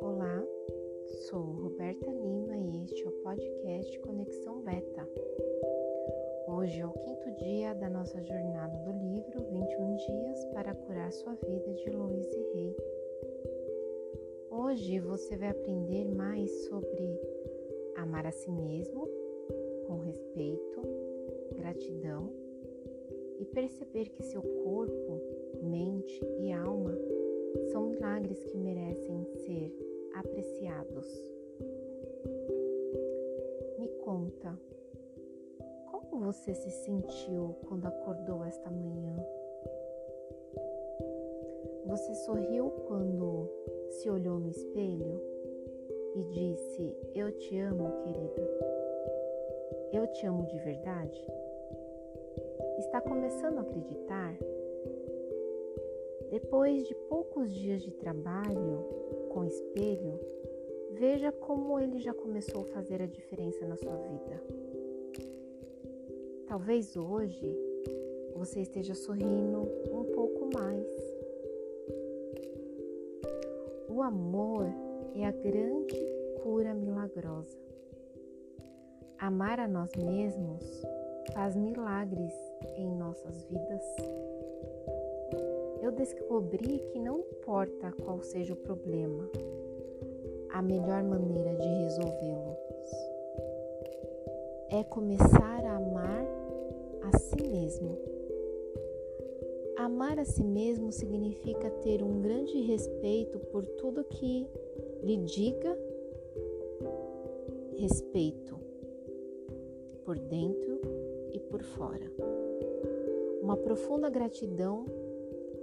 Olá, sou Roberta Lima e este é o podcast Conexão Beta. Hoje é o quinto dia da nossa jornada do livro 21 Dias para Curar Sua Vida de Louise Rey. Hoje você vai aprender mais sobre amar a si mesmo com respeito, gratidão e perceber que seu corpo, mente e alma são milagres que merecem ser apreciados. Me conta, como você se sentiu quando acordou esta manhã? Você sorriu quando se olhou no espelho e disse: Eu te amo, querida. Eu te amo de verdade? Está começando a acreditar? Depois de poucos dias de trabalho com espelho, veja como ele já começou a fazer a diferença na sua vida. Talvez hoje você esteja sorrindo um pouco mais. O amor é a grande cura milagrosa. Amar a nós mesmos faz milagres em nossas vidas. Eu descobri que não importa qual seja o problema, a melhor maneira de resolvê-los é começar a amar a si mesmo. Amar a si mesmo significa ter um grande respeito por tudo que lhe diga respeito por dentro e por fora. Uma profunda gratidão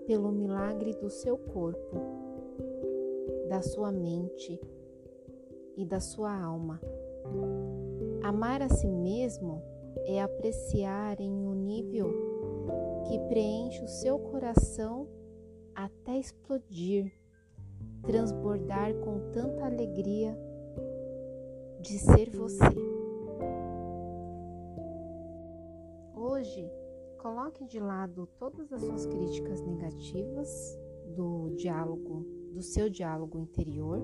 pelo milagre do seu corpo, da sua mente e da sua alma. Amar a si mesmo é apreciar em um nível que preenche o seu coração até explodir, transbordar com tanta alegria de ser você. Hoje, coloque de lado todas as suas críticas negativas do diálogo, do seu diálogo interior,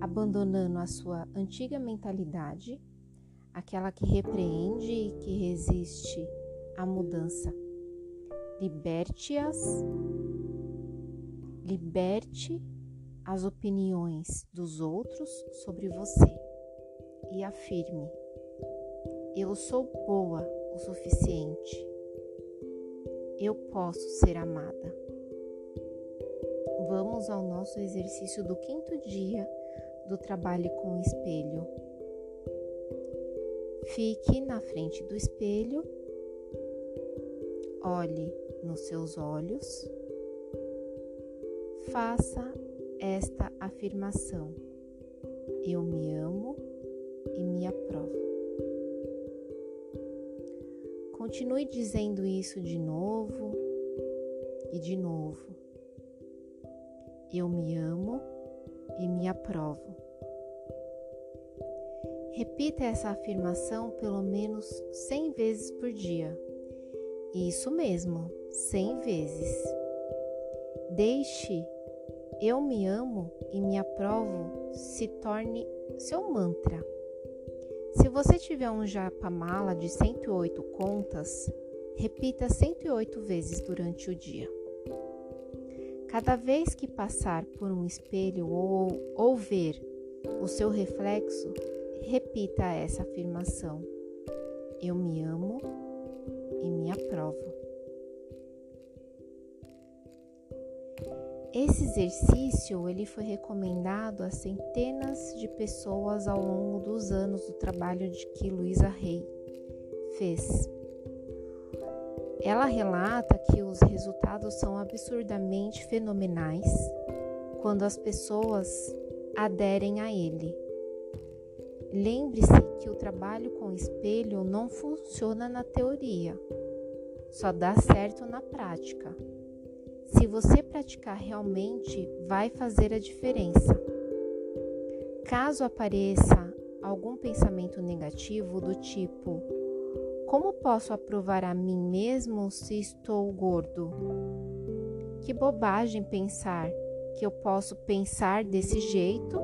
abandonando a sua antiga mentalidade, aquela que repreende e que resiste à mudança. Liberte-as, liberte as opiniões dos outros sobre você e afirme: Eu sou boa o suficiente. Eu posso ser amada. Vamos ao nosso exercício do quinto dia do trabalho com o espelho. Fique na frente do espelho, olhe nos seus olhos, faça esta afirmação: Eu me amo e me aprovo. Continue dizendo isso de novo e de novo. Eu me amo e me aprovo. Repita essa afirmação pelo menos 100 vezes por dia. Isso mesmo, 100 vezes. Deixe eu me amo e me aprovo se torne seu mantra. Se você tiver um japa-mala de 108 contas, repita 108 vezes durante o dia. Cada vez que passar por um espelho ou, ou ver o seu reflexo, repita essa afirmação: Eu me amo e me aprovo. Esse exercício ele foi recomendado a centenas de pessoas ao longo dos anos do trabalho de que Luísa Rey fez. Ela relata que os resultados são absurdamente fenomenais quando as pessoas aderem a ele. Lembre-se que o trabalho com espelho não funciona na teoria, só dá certo na prática. Se você praticar realmente, vai fazer a diferença. Caso apareça algum pensamento negativo do tipo Como posso aprovar a mim mesmo se estou gordo? Que bobagem pensar que eu posso pensar desse jeito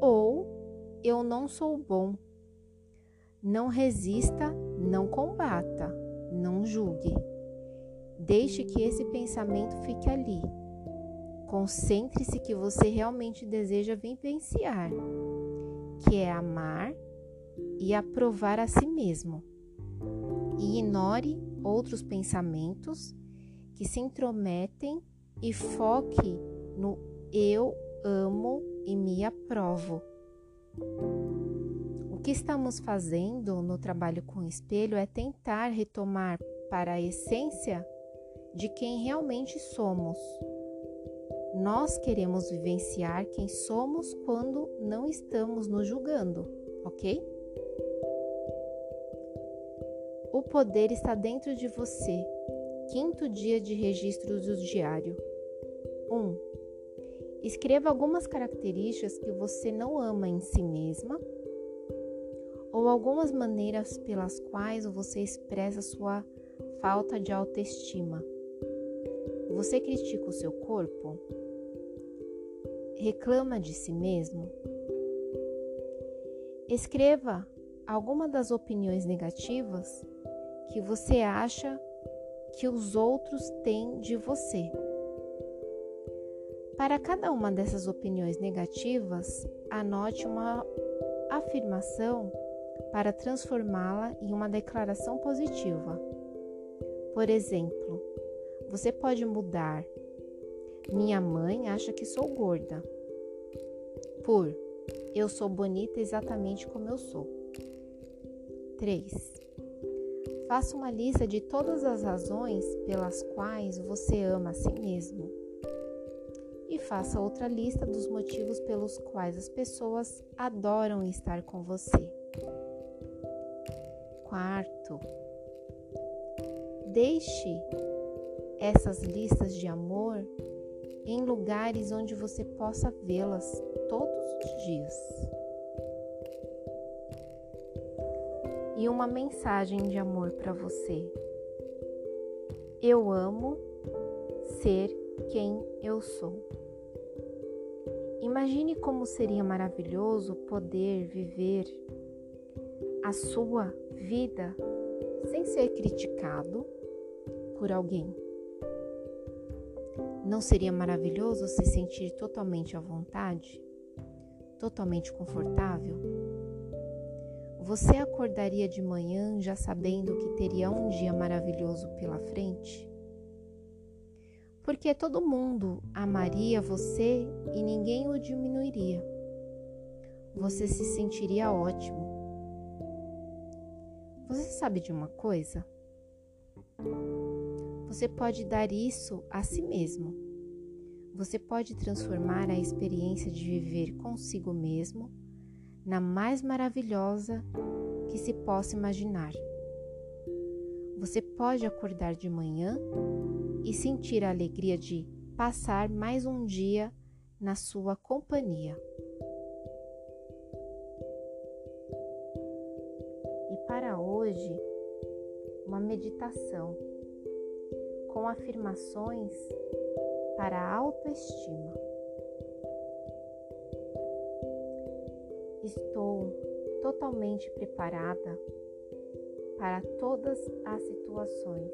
ou eu não sou bom. Não resista, não combata, não julgue. Deixe que esse pensamento fique ali. Concentre-se que você realmente deseja vivenciar, que é amar e aprovar a si mesmo. E ignore outros pensamentos que se intrometem e foque no eu amo e me aprovo. O que estamos fazendo no trabalho com o espelho é tentar retomar para a essência de quem realmente somos. Nós queremos vivenciar quem somos quando não estamos nos julgando, ok? O poder está dentro de você. Quinto dia de registros do diário. 1. Um, escreva algumas características que você não ama em si mesma ou algumas maneiras pelas quais você expressa sua falta de autoestima. Você critica o seu corpo? Reclama de si mesmo? Escreva alguma das opiniões negativas que você acha que os outros têm de você. Para cada uma dessas opiniões negativas, anote uma afirmação para transformá-la em uma declaração positiva. Por exemplo, você pode mudar. Minha mãe acha que sou gorda. Por eu sou bonita exatamente como eu sou. 3. Faça uma lista de todas as razões pelas quais você ama a si mesmo. E faça outra lista dos motivos pelos quais as pessoas adoram estar com você. Quarto, deixe essas listas de amor em lugares onde você possa vê-las todos os dias. E uma mensagem de amor para você. Eu amo ser quem eu sou. Imagine como seria maravilhoso poder viver a sua vida sem ser criticado por alguém. Não seria maravilhoso se sentir totalmente à vontade? Totalmente confortável? Você acordaria de manhã já sabendo que teria um dia maravilhoso pela frente? Porque todo mundo amaria você e ninguém o diminuiria. Você se sentiria ótimo. Você sabe de uma coisa? Você pode dar isso a si mesmo. Você pode transformar a experiência de viver consigo mesmo na mais maravilhosa que se possa imaginar. Você pode acordar de manhã e sentir a alegria de passar mais um dia na sua companhia. E para hoje, uma meditação com afirmações para a autoestima. Estou totalmente preparada para todas as situações.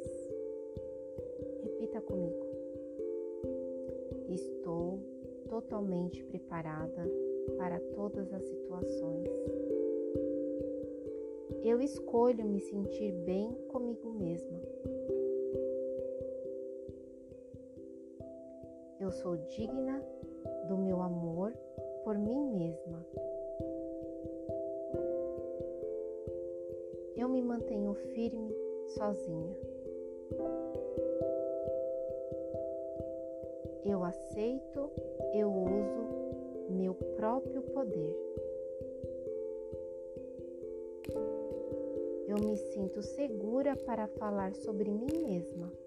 Repita comigo. Estou totalmente preparada para todas as situações. Eu escolho me sentir bem comigo mesma. Eu sou digna do meu amor por mim mesma. Eu me mantenho firme sozinha. Eu aceito, eu uso meu próprio poder. Eu me sinto segura para falar sobre mim mesma.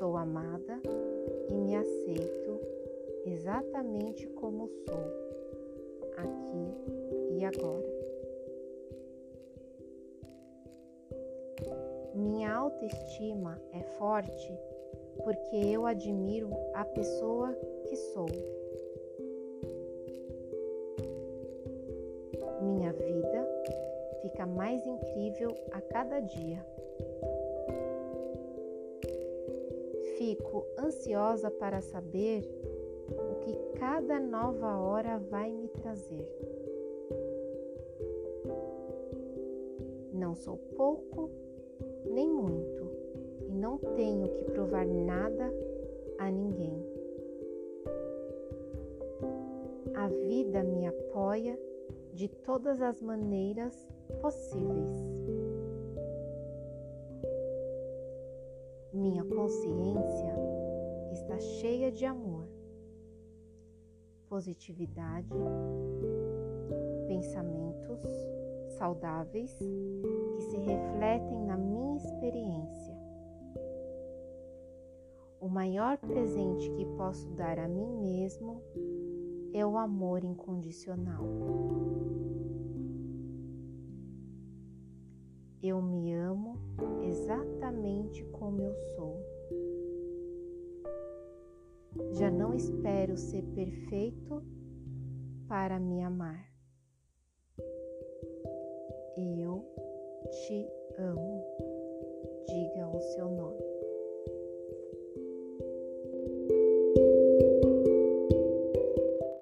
Sou amada e me aceito exatamente como sou. aqui e agora. Minha autoestima é forte porque eu admiro a pessoa que sou. Minha vida fica mais incrível a cada dia. Fico ansiosa para saber o que cada nova hora vai me trazer. Não sou pouco nem muito e não tenho que provar nada a ninguém. A vida me apoia de todas as maneiras possíveis. Minha consciência está cheia de amor, positividade, pensamentos saudáveis que se refletem na minha experiência. O maior presente que posso dar a mim mesmo é o amor incondicional. Eu me amo exatamente como eu sou. Já não espero ser perfeito para me amar. Eu te amo. Diga o seu nome.